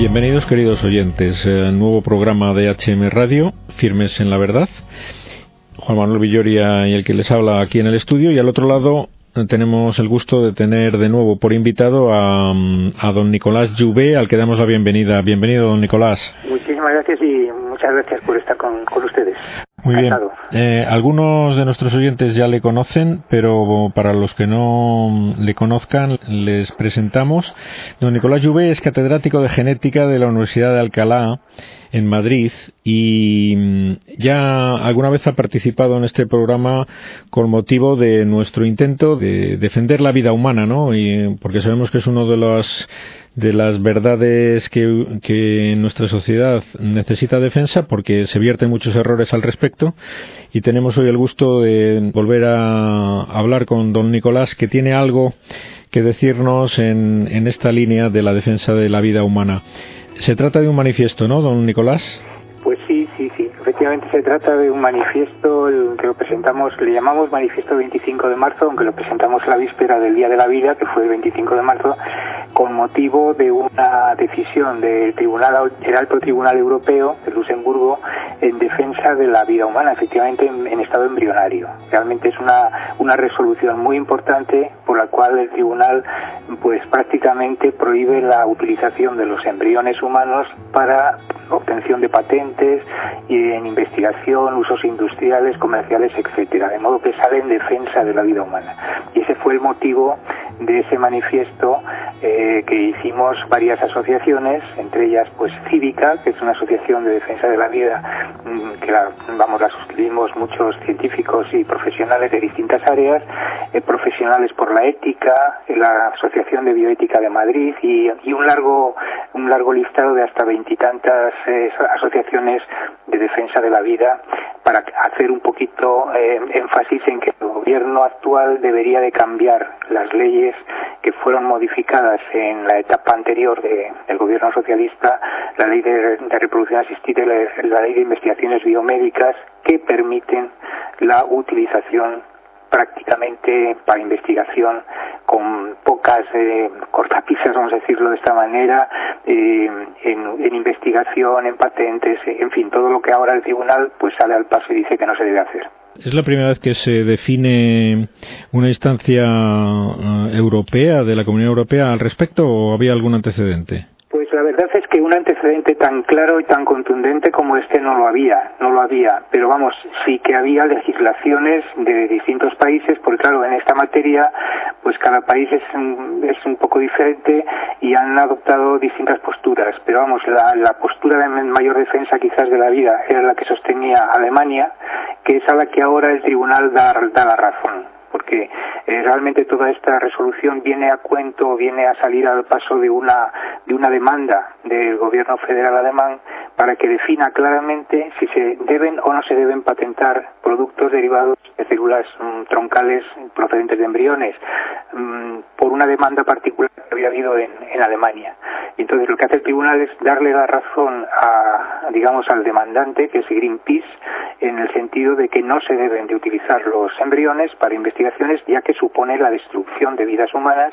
Bienvenidos queridos oyentes, eh, nuevo programa de HM Radio, Firmes en la Verdad. Juan Manuel Villoria y el que les habla aquí en el estudio y al otro lado eh, tenemos el gusto de tener de nuevo por invitado a, a don Nicolás Juvé, al que damos la bienvenida. Bienvenido, don Nicolás. Muchísimas gracias y muchas gracias por estar con, con ustedes. Muy bien. Eh, algunos de nuestros oyentes ya le conocen, pero para los que no le conozcan, les presentamos. Don Nicolás Juvé es catedrático de genética de la Universidad de Alcalá en Madrid y mm, ya alguna vez ha participado en este programa con motivo de nuestro intento de defender la vida humana, ¿no? Y, porque sabemos que es uno de los de las verdades que, nuestra sociedad necesita defensa porque se vierten muchos errores al respecto y tenemos hoy el gusto de volver a hablar con don Nicolás que tiene algo que decirnos en, en esta línea de la defensa de la vida humana. Se trata de un manifiesto, ¿no, don Nicolás? Pues sí, sí, sí. Efectivamente se trata de un manifiesto que lo presentamos, le llamamos manifiesto 25 de marzo, aunque lo presentamos la víspera del Día de la Vida, que fue el 25 de marzo, con motivo de una decisión del Tribunal, el Alto Tribunal Europeo de Luxemburgo en defensa de la vida humana, efectivamente en, en estado embrionario. Realmente es una, una resolución muy importante por la cual el Tribunal pues prácticamente prohíbe la utilización de los embriones humanos para obtención de patentes y en investigación, usos industriales, comerciales, etcétera, de modo que sale en defensa de la vida humana. Y ese fue el motivo de ese manifiesto eh, que hicimos varias asociaciones, entre ellas pues Cívica, que es una asociación de defensa de la vida, mm, que la, vamos, la suscribimos muchos científicos y profesionales de distintas áreas, eh, profesionales por la ética, la Asociación de Bioética de Madrid y, un largo un largo listado de hasta veintitantas eh, asociaciones de defensa de la vida para hacer un poquito eh, énfasis en que el gobierno actual debería de cambiar las leyes que fueron modificadas en la etapa anterior de, del gobierno socialista, la ley de, de reproducción asistida y la, la ley de investigaciones biomédicas que permiten la utilización prácticamente para investigación con pocas eh, cortapisas, vamos a decirlo de esta manera, eh, en, en, investigación, en patentes, en fin, todo lo que ahora el tribunal pues sale al paso y dice que no se debe hacer. ¿Es la primera vez que se define una instancia uh, europea, de la Comunidad Europea al respecto, o había algún antecedente? Pues la verdad es que un antecedente tan claro y tan contundente como este no lo había, no lo había. Pero vamos, sí que había legislaciones de distintos países, porque claro, en esta materia, pues cada país es un, es un poco diferente y han adoptado distintas posturas. Pero vamos, la, la postura de mayor defensa quizás de la vida era la que sostenía Alemania, que es a la que ahora el tribunal da, da la razón porque eh, realmente toda esta resolución viene a cuento, viene a salir al paso de una de una demanda del gobierno federal alemán para que defina claramente si se deben o no se deben patentar productos derivados de células mmm, troncales procedentes de embriones mmm, por una demanda particular que había habido en, Alemania. Entonces lo que hace el tribunal es darle la razón a, digamos, al demandante, que es Greenpeace, en el sentido de que no se deben de utilizar los embriones para investigaciones, ya que supone la destrucción de vidas humanas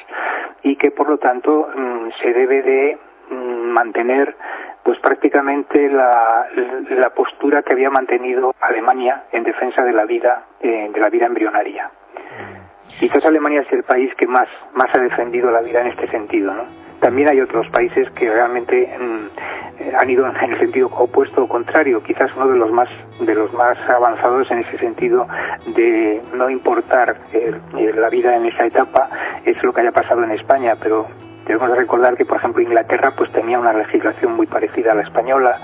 y que, por lo tanto, mmm, se debe de mantener pues prácticamente la, la, postura que había mantenido Alemania en defensa de la vida eh, de la vida embrionaria. Quizás Alemania es el país que más más ha defendido la vida en este sentido, ¿no? También hay otros países que realmente mm, han ido en el sentido opuesto o contrario. Quizás uno de los más de los más avanzados en ese sentido de no importar eh, la vida en esa etapa es lo que haya pasado en España, pero Debemos de recordar que, por ejemplo, Inglaterra pues tenía una legislación muy parecida a la española.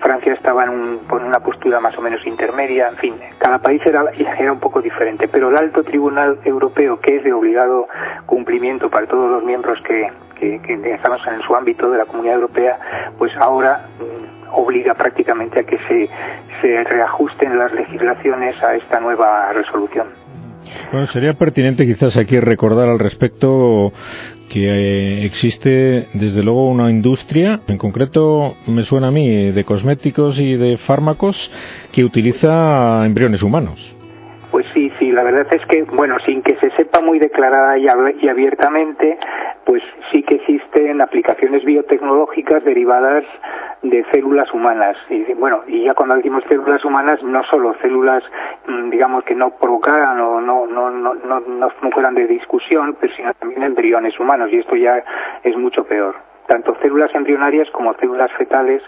Francia estaba en, un, en, una postura más o menos intermedia, en fin, cada país era, era un poco diferente, pero el alto tribunal europeo, que es de obligado cumplimiento para todos los miembros que, que, que estamos en su ámbito de la Comunidad Europea, pues ahora mmm, obliga prácticamente a que se, se reajusten las legislaciones a esta nueva resolución. Bueno, sería pertinente quizás aquí recordar al respecto que eh, existe desde luego una industria, en concreto me suena a mí, de cosméticos y de fármacos que utiliza embriones humanos. Pues sí, la verdad es que, bueno, sin que se sepa muy declarada y abiertamente, pues sí que existen aplicaciones biotecnológicas derivadas de células humanas. Y bueno, y ya cuando decimos células humanas, no solo células, mm, digamos, que no provocaran o no, no, no, no, no fueran de discusión, pero sino también embriones humanos, y esto ya es mucho peor. Tanto células embrionarias como células fetales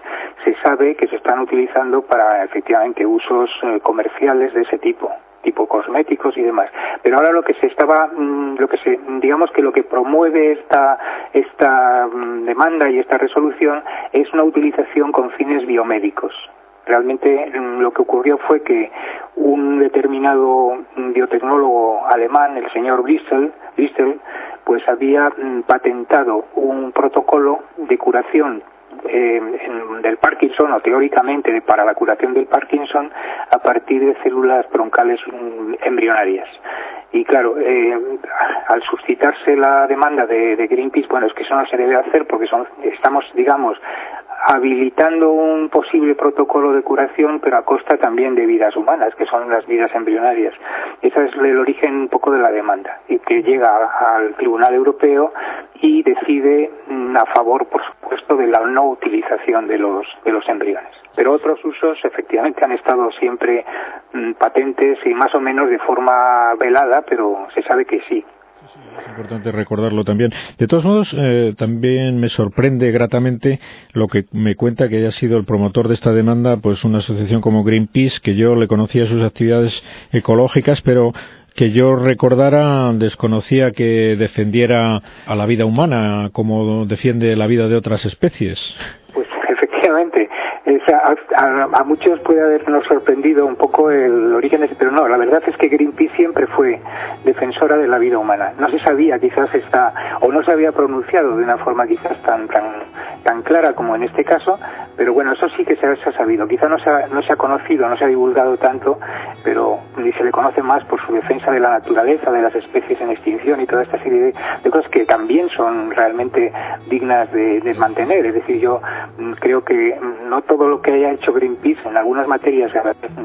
se sabe que se están utilizando para efectivamente usos eh, comerciales de ese tipo tipo cosméticos y demás. Pero ahora lo que se estaba, mm, lo que se, digamos que lo que promueve esta, esta mm, demanda y esta resolución es una utilización con fines biomédicos. Realmente mm, lo que ocurrió fue que un determinado biotecnólogo alemán, el señor Bristol, pues había patentado un protocolo de curación eh, del Parkinson o teóricamente para la curación del Parkinson a partir de células broncales mm, embrionarias. Y claro, eh, al suscitarse la demanda de, Greenpeace, bueno, es que eso no se debe hacer porque son, estamos, digamos, habilitando un posible protocolo de curación, pero a costa también de vidas humanas, que son las vidas embrionarias. Ese es el origen un poco de la demanda, y que llega al Tribunal Europeo y decide mm, a favor, por supuesto, de la no utilización de los, de los embriones. Pero otros usos efectivamente han estado siempre mm, patentes y más o menos de forma velada, pero se sabe que sí. Es importante recordarlo también. De todos modos, eh, también me sorprende gratamente lo que me cuenta que haya sido el promotor de esta demanda, pues una asociación como Greenpeace, que yo le conocía sus actividades ecológicas, pero que yo recordara desconocía que defendiera a la vida humana como defiende la vida de otras especies. Pues efectivamente, a, muchos puede habernos sorprendido un poco el origen de pero no, la verdad es que Greenpeace siempre fue defensora de la vida humana. No se sabía quizás esta, o no se había pronunciado de una forma quizás tan, tan, tan clara como en este caso, pero bueno, eso sí que se ha, sabido. Quizá no se, ha, no se ha conocido, no se ha divulgado tanto, pero ni se le conoce más por su defensa de la naturaleza, de las especies en extinción y toda esta serie de, cosas que también son realmente dignas de, de mantener. Es decir, yo mm, creo que no todo lo que haya hecho Greenpeace en algunas materias,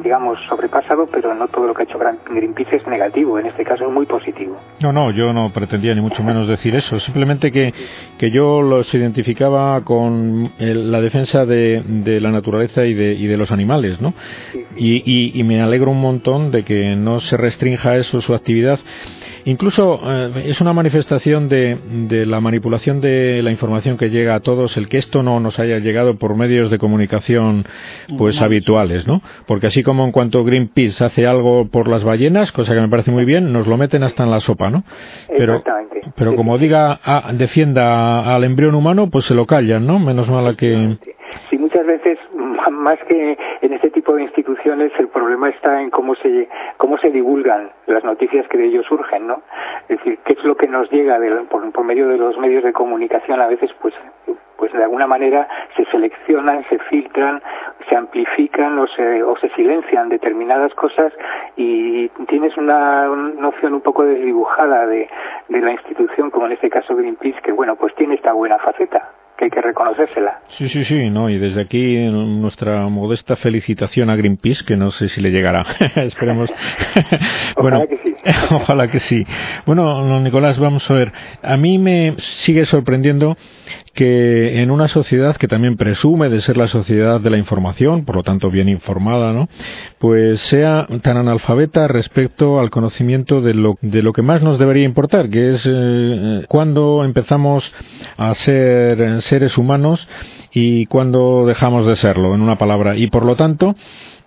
digamos, sobrepasado, pero no todo lo que ha hecho Greenpeace es negativo, en este caso es muy positivo. No, no, yo no pretendía ni mucho menos decir eso, simplemente que, que yo los identificaba con la defensa de, de, la naturaleza y de, y de los animales, ¿no? Y, y, y me alegro un montón de que no se restrinja eso su actividad Incluso eh, es una manifestación de, la manipulación de la información que llega a todos el que esto no nos haya llegado por medios de comunicación pues habituales, ¿no? Porque así como en cuanto Greenpeace hace algo por las ballenas, cosa que me parece muy bien, nos lo meten hasta en la sopa, ¿no? Pero, pero como diga, ah, defienda al embrión humano, pues se lo callan, ¿no? Menos mal que... Muchas veces más que en este tipo de instituciones el problema está en cómo se cómo se divulgan las noticias que de ellos surgen no es decir qué es lo que nos llega por, medio de los medios de comunicación a veces pues pues de alguna manera se seleccionan se filtran se amplifican o se o se silencian determinadas cosas y tienes una noción un poco desdibujada de de la institución como en este caso Greenpeace que bueno pues tiene esta buena faceta que hay que reconocérsela. Sí, sí, sí, no, y desde aquí nuestra modesta felicitación a Greenpeace, que no sé si le llegará. Esperemos. bueno, ojalá que sí. ojalá que sí. Bueno, Nicolás, vamos a ver. A mí me sigue sorprendiendo que en una sociedad que también presume de ser la sociedad de la información, por lo tanto bien informada, ¿no? Pues sea tan analfabeta respecto al conocimiento de lo, de lo que más nos debería importar, que es eh, cuando empezamos a ser seres humanos y cuando dejamos de serlo, en una palabra. Y por lo tanto,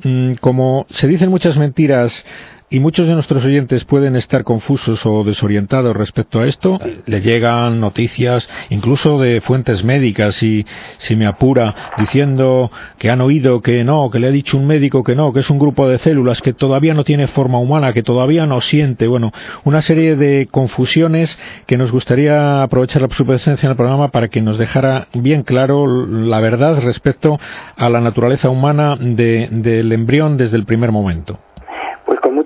mm, como se dicen muchas mentiras y muchos de nuestros oyentes pueden estar confusos o desorientados respecto a esto. Le llegan noticias incluso de fuentes médicas y si me apura diciendo que han oído que no, que le ha dicho un médico que no, que es un grupo de células que todavía no tiene forma humana, que todavía no siente. Bueno, una serie de confusiones que nos gustaría aprovechar su presencia en el programa para que nos dejara bien claro la verdad respecto a la naturaleza humana del embrión desde el primer momento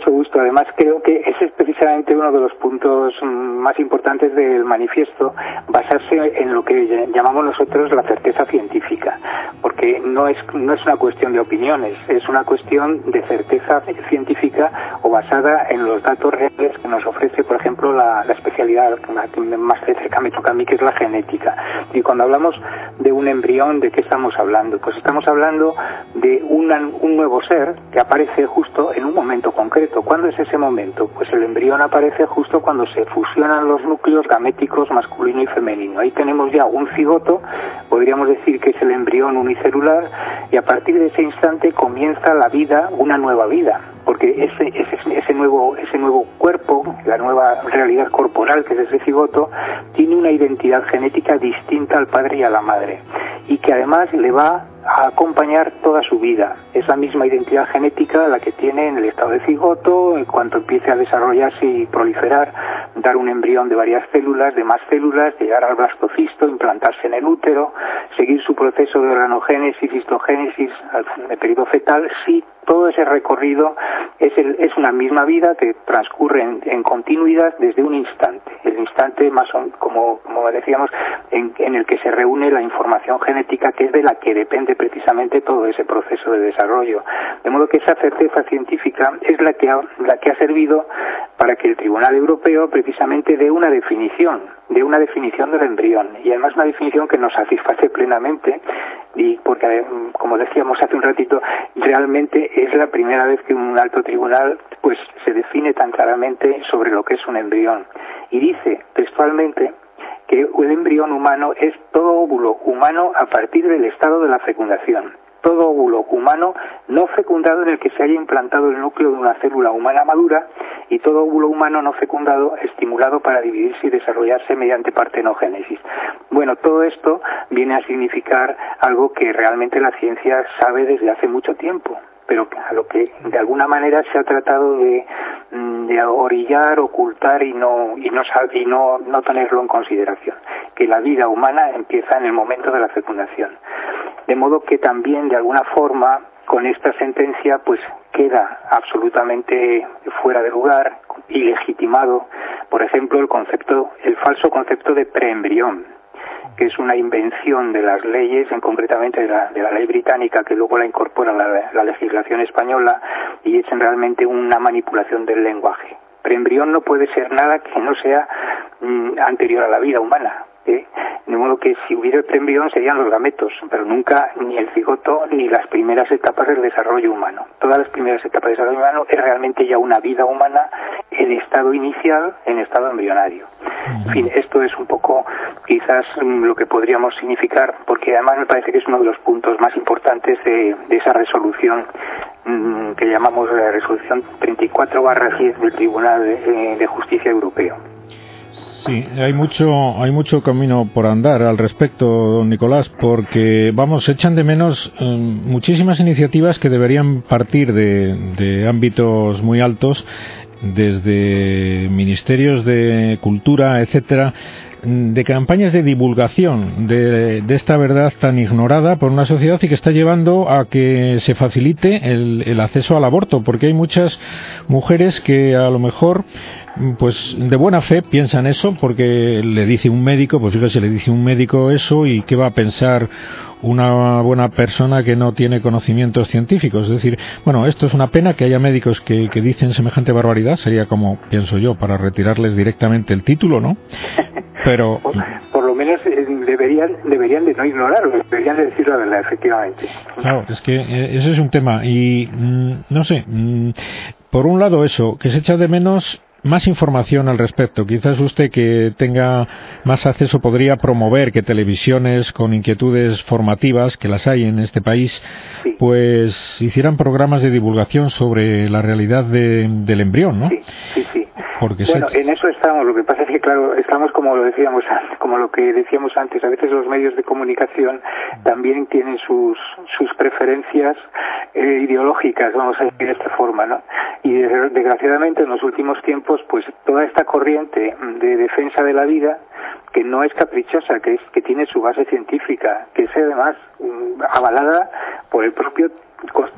supuesto. Además, creo que ese es precisamente uno de los puntos mm, más importantes del manifiesto, basarse en lo que llamamos nosotros la certeza científica, porque no es, no es una cuestión de opiniones, es una cuestión de certeza científica o basada en los datos reales que nos ofrece, por ejemplo, la, especialidad más cerca me toca a mí, que es la genética. Y cuando hablamos de un embrión, ¿de qué estamos hablando? Pues estamos hablando de un nuevo ser que aparece justo en un momento concreto. ¿Cuándo es ese momento? Pues el embrión aparece justo cuando se fusionan los núcleos gaméticos masculino y femenino. Ahí tenemos ya un cigoto, podríamos decir que es el embrión unicelular, y a partir de ese instante comienza la vida, una nueva vida porque ese, nuevo cuerpo, la nueva realidad corporal que es ese cigoto, tiene una identidad genética distinta al padre y a la madre y que además le va a acompañar toda su vida. Es la misma identidad genética la que tiene en el estado de cigoto, en cuanto empiece a desarrollarse y proliferar, dar un embrión de varias células, de más células, llegar al blastocisto, implantarse en el útero, seguir su proceso de organogénesis, histogénesis, el periodo fetal, sí todo ese recorrido es, el, es una misma vida que transcurre en, continuidad desde un instante, el instante más como, como decíamos, en, en, el que se reúne la información genética que es de la que depende precisamente todo ese proceso de De modo que esa certeza científica es la que ha, la que ha servido para que el Tribunal Europeo precisamente dé una definición, de una definición del embrión, y además una definición que nos satisface plenamente, y porque, como decíamos hace un ratito, realmente es la primera vez que un alto tribunal pues se define tan claramente sobre lo que es un embrión. Y dice textualmente que el embrión humano es todo óvulo humano a partir del estado de la fecundación. Todo óvulo humano no fecundado en el que se haya implantado el núcleo de una célula humana madura y todo óvulo humano no fecundado estimulado para dividirse y desarrollarse mediante partenogénesis. Bueno, todo esto viene a significar algo que realmente la ciencia sabe desde hace mucho tiempo pero a lo que de alguna manera se ha tratado de, mm, orillar, ocultar y no y no y no, no tenerlo en consideración, que la vida humana empieza en el momento de la fecundación. De modo que también de alguna forma con esta sentencia pues queda absolutamente fuera de lugar y legitimado, por ejemplo, el concepto el falso concepto de preembrión que es una invención de las leyes, en concretamente de la, de la ley británica, que luego la incorpora la, la legislación española y es realmente una manipulación del lenguaje. Preembrión no puede ser nada que no sea mm, anterior a la vida humana. ¿eh? De modo que si hubiera el preembrión serían los gametos, pero nunca ni el cigoto ni las primeras etapas del desarrollo humano. Todas las primeras etapas del desarrollo humano es realmente ya una vida humana en estado inicial, en estado embrionario. En fin, esto es un poco quizás mm, lo que podríamos significar, porque además me parece que es uno de los puntos más importantes de, esa resolución mm, que llamamos la resolución 34 10 del Tribunal de Justicia Europeo. Sí, hay mucho, hay mucho camino por andar al respecto, don Nicolás, porque, vamos, echan de menos em, muchísimas iniciativas que deberían partir de, ámbitos muy altos, desde ministerios de cultura, etcétera, de campañas de divulgación de, esta verdad tan ignorada por una sociedad y que está llevando a que se facilite el acceso al aborto, porque hay muchas mujeres que a lo mejor pues de buena fe piensan eso porque le dice un médico, pues fíjese, le dice un médico eso y qué va a pensar una buena persona que no tiene conocimientos científicos. Es decir, bueno, esto es una pena que haya médicos que, dicen semejante barbaridad, sería como, pienso yo, para retirarles directamente el título, ¿no? Pero... Por, lo menos eh, deberían, deberían de no ignorarlo, deberían de decir la verdad, efectivamente. Claro, es que eh, ese es un tema y, mm, no sé, mm, por un lado eso, que se echa de menos más información al respecto. Quizás usted que tenga más acceso podría promover que televisiones con inquietudes formativas, que las hay en este país, pues hicieran programas de divulgación sobre la realidad del embrión, ¿no? Sí, sí, Bueno, en eso estamos. Lo que pasa es que, claro, estamos como lo decíamos, como lo que decíamos antes. A veces los medios de comunicación también tienen sus sus preferencias eh, ideológicas, vamos a decir de esta forma, ¿no? Y desgraciadamente en los últimos tiempos pues toda esta corriente de defensa de la vida que no es caprichosa, que es que tiene su base científica, que es además mm, avalada por el propio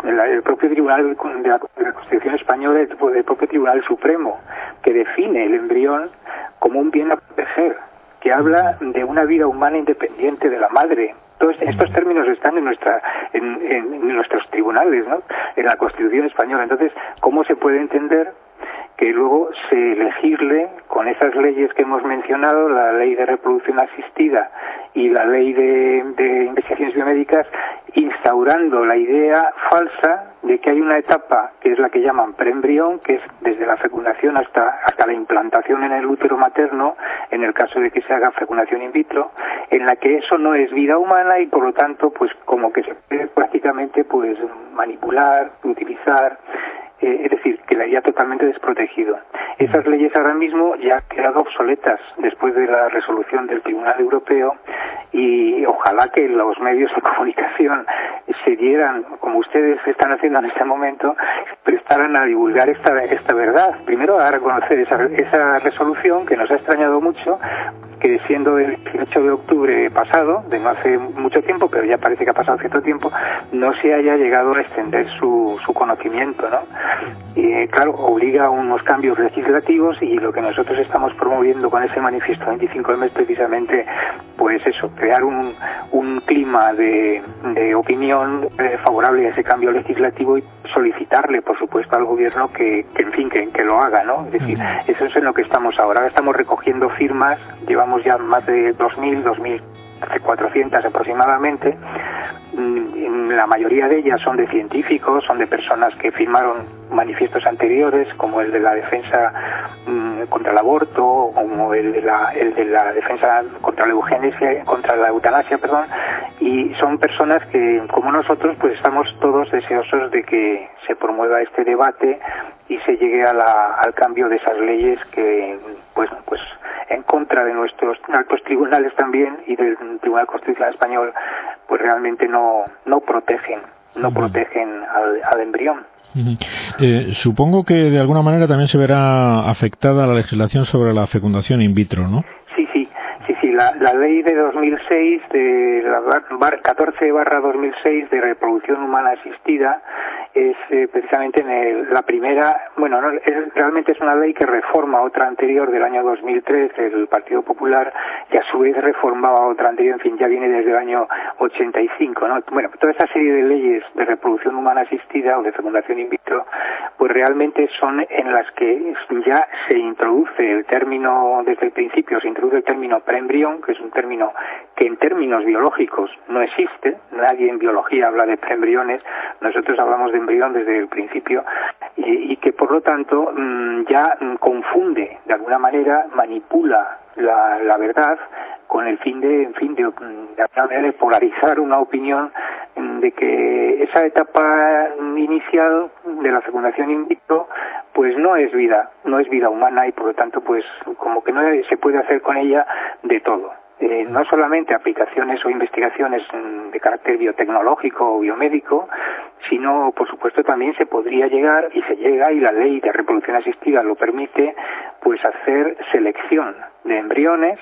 el propio Tribunal de la, Constitución Española, el, propio Tribunal Supremo, que define el embrión como un bien a proteger, que habla de una vida humana independiente de la madre. Todos estos términos están en, nuestra, en, en nuestros tribunales, ¿no? en la Constitución Española. Entonces, ¿cómo se puede entender que luego se elegirle con esas leyes que hemos mencionado, la ley de reproducción asistida y la ley de, investigaciones biomédicas, instaurando la idea falsa de que hay una etapa que es la que llaman preembrión, que es desde la fecundación hasta, hasta la implantación en el útero materno, en el caso de que se haga fecundación in vitro, en la que eso no es vida humana y por lo tanto, pues como que se puede prácticamente pues manipular, utilizar eh, es decir, que la haya totalmente desprotegido. Esas leyes ahora mismo ya han quedado obsoletas después de la resolución del Tribunal Europeo y ojalá que los medios de comunicación se dieran, como ustedes están haciendo en este momento, prestaran a divulgar esta, esta verdad. Primero a reconocer esa, esa resolución que nos ha extrañado mucho, que siendo el 18 de octubre pasado, de no hace mucho tiempo, pero ya parece que ha pasado cierto tiempo, no se haya llegado a extender su, su conocimiento, ¿no? Y claro, obliga a unos cambios legislativos y lo que nosotros estamos promoviendo con ese manifiesto 25M es precisamente, pues eso, crear un, un clima de, de opinión eh, favorable a ese cambio legislativo y solicitarle, por supuesto, al gobierno que, que en fin, que, que, lo haga, ¿no? Es decir, eso es en lo que estamos ahora. Ahora estamos recogiendo firmas, llevamos ya más de 2.000, 2.400 aproximadamente. Mm, la mayoría de ellas son de científicos, son de personas que firmaron manifiestos anteriores, como el de la defensa mm, contra el aborto, como el de la, el de la defensa contra la eugenesia, contra la eutanasia, perdón, y son personas que, como nosotros, pues estamos todos deseosos de que se promueva este debate y se llegue a la, al cambio de esas leyes que, pues, pues, en contra de nuestros altos tribunales también y del Tribunal Constitucional Español, pues realmente no, no protegen, no protegen al, al embrión. Eh, supongo que de alguna manera también se verá afectada la legislación sobre la fecundación in vitro, ¿no? Sí, sí, sí, sí. La, la ley de 2006, de la 14 barra 2006 de reproducción humana asistida, es eh, precisamente en la primera, bueno, no, es, realmente es una ley que reforma otra anterior del año 2003 del Partido Popular y a su vez reformaba otra anterior, en fin, ya viene desde el año 85, ¿no? Bueno, toda esa serie de leyes de reproducción humana asistida o de fecundación in vitro, pues realmente son en las que ya se introduce el término, desde el principio se introduce el término preembrión, que es un término que en términos biológicos no existe, nadie en biología habla de preembriones, nosotros hablamos de embrión desde el principio y, que por lo tanto mm, ya confunde de alguna manera, manipula la, la verdad con el fin de, en fin, de, de alguna manera de polarizar una opinión mm, de que esa etapa inicial de la fecundación in vitro pues no es vida, no es vida humana y por lo tanto pues como que no se puede hacer con ella de todo. Eh, no solamente aplicaciones o investigaciones mm, de carácter biotecnológico o biomédico, sino, por supuesto, también se podría llegar, y se llega, y la ley de reproducción asistida lo permite, pues hacer selección de embriones,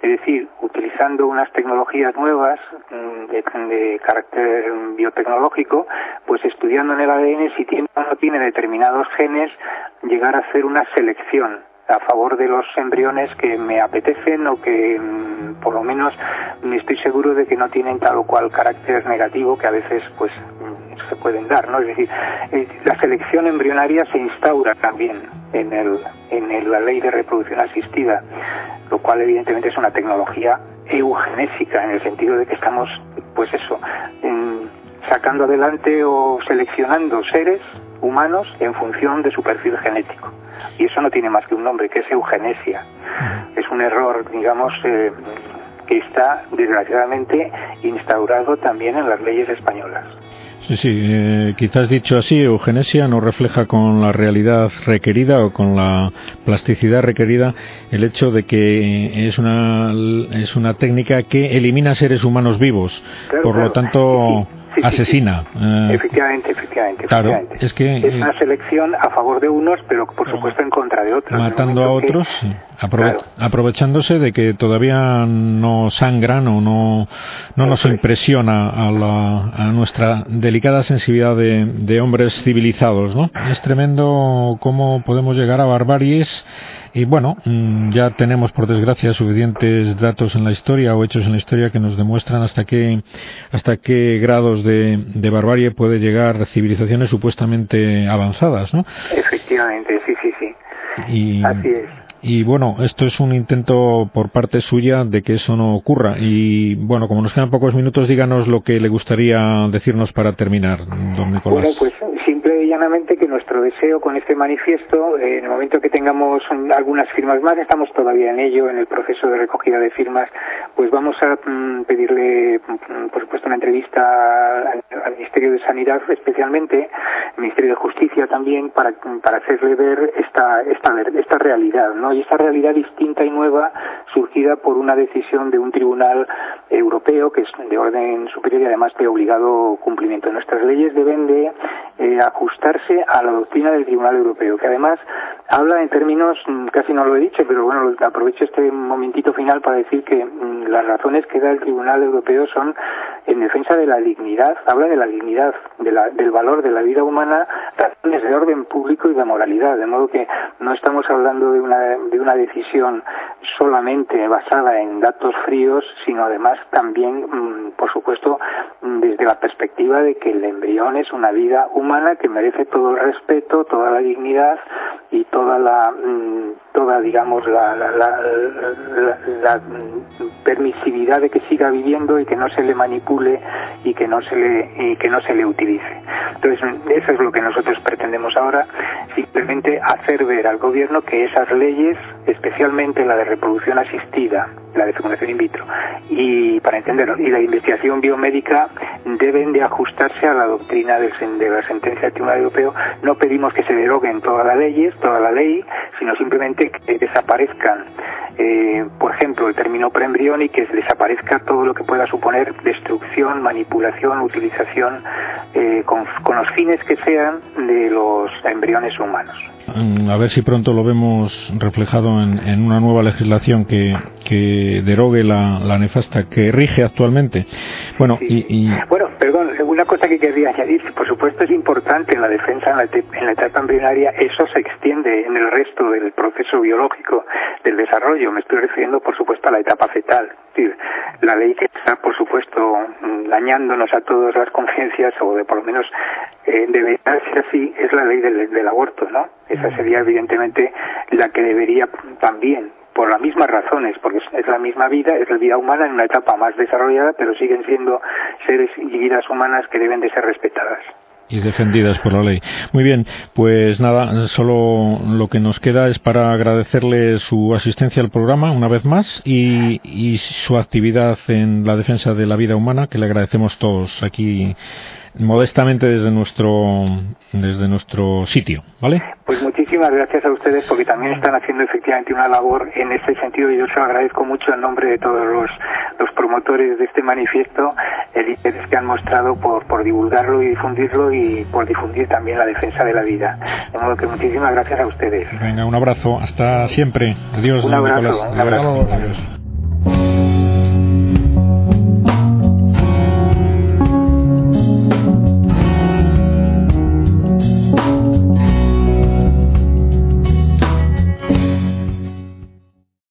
es decir, utilizando unas tecnologías nuevas mm, de, de carácter biotecnológico, pues estudiando en el ADN si tiene o no tiene determinados genes, llegar a hacer una selección a favor de los embriones que me apetecen o que mm, por lo menos me estoy seguro de que no tienen tal o cual carácter negativo que a veces pues mm, se pueden dar, ¿no? Es decir, eh, la selección embrionaria se instaura también en el en la ley de reproducción asistida, lo cual evidentemente es una tecnología eugenésica en el sentido de que estamos pues eso, sacando adelante o seleccionando seres humanos en función de su perfil genético. Y eso no tiene más que un nombre, que es eugenesia. Es un error, digamos, eh, que está desgraciadamente instaurado también en las leyes españolas. Sí, sí, eh, quizás dicho así, eugenesia no refleja con la realidad requerida o con la plasticidad requerida el hecho de que es una, es una técnica que elimina seres humanos vivos. Por lo tanto, asesina. Eh, efectivamente, efectivamente. Claro, es que es una selección a favor de unos, pero por supuesto en contra de otros. Matando a otros, aprovechándose de que todavía no sangran o no, no nos impresiona a, la, a nuestra delicada sensibilidad de, de hombres civilizados, ¿no? Es tremendo cómo podemos llegar a barbaries y bueno, mm, ya tenemos por desgracia suficientes datos en la historia o hechos en la historia que nos demuestran hasta qué, hasta qué grados de, de barbarie puede llegar civilizaciones supuestamente avanzadas, ¿no? Efectivamente, sí, sí, sí. Y, Así es. Y bueno, esto es un intento por parte suya de que eso no ocurra. Y bueno, como nos quedan pocos minutos, díganos lo que le gustaría decirnos para terminar, don Nicolás. Bueno, pues simple y llanamente que nuestro deseo con este manifiesto, eh, en el momento que tengamos algunas firmas más, estamos todavía en ello, en el proceso de recogida de firmas, pues vamos a mm, pedirle, mm, por supuesto, una entrevista al, Ministerio de Sanidad especialmente, al Ministerio de Justicia también, para, para hacerle ver esta, esta, esta realidad, ¿no? Y esta realidad distinta y nueva surgida por una decisión de un tribunal europeo que es de orden superior y además de obligado cumplimiento. Nuestras leyes deben de eh, ajustarse a la doctrina del Tribunal Europeo, que además habla en términos, mm, casi no lo he dicho, pero bueno, aprovecho este momentito final para decir que mm, las razones que da el Tribunal Europeo son en defensa de la dignidad, habla de la dignidad, de la, del valor de la vida humana, razones de orden público y de moralidad, de modo que no estamos hablando de una, de una decisión solamente basada en datos fríos, sino además también, mm, por supuesto, desde la perspectiva de que el embrión es una vida humana que merece todo el respeto, toda la dignidad y toda la, mm, toda, digamos, la, la, la, permisividad de que siga viviendo y que no se le manipule y que no se le, y que no se le utilice. Entonces, eso es lo que nosotros pretendemos ahora, simplemente hacer ver al gobierno que esas leyes, especialmente la de reproducción asistida, la de fecundación in vitro, y para entenderlo, y la investigación biomédica deben de ajustarse a la doctrina de la sentencia del Tribunal Europeo. No pedimos que se deroguen todas las leyes, toda la ley, sino simplemente que desaparezcan, eh, por ejemplo, el término preembrión y que desaparezca todo lo que pueda suponer destrucción, manipulación, utilización, eh, con los fines que sean de los embriones humanos. Mm, a ver si pronto lo vemos reflejado en, una nueva legislación que, que derogue la, la, nefasta que rige actualmente. Bueno, y, bueno, perdón, una cosa que quería añadir, por supuesto es importante en la defensa en la, en la etapa embrionaria, eso se extiende en el resto del proceso biológico del desarrollo. Me estoy refiriendo, por supuesto, a la etapa fetal. la ley que está, por supuesto, mm, dañándonos a todas las conciencias, o de por lo menos eh, debería ser así, es la ley del, del aborto, ¿no? Esa sería evidentemente la que debería también por las mismas razones, porque es la misma vida, es la vida humana en una etapa más desarrollada, pero siguen siendo seres y vidas humanas que deben de ser respetadas y defendidas por la ley. Muy bien, pues nada, solo lo que nos queda es para agradecerle su asistencia al programa una vez más y, y su actividad en la defensa de la vida humana, que le agradecemos todos aquí modestamente desde nuestro desde nuestro sitio, ¿vale? Pues muchísimas gracias a ustedes porque también están haciendo efectivamente una labor en ese sentido y yo se lo agradezco mucho en nombre de todos los, los promotores de este manifiesto el interés que han mostrado por, por divulgarlo y difundirlo y por difundir también la defensa de la vida. De modo que muchísimas gracias a ustedes. Venga, un abrazo. Hasta siempre. Adiós. Un abrazo. Un abrazo. Adiós.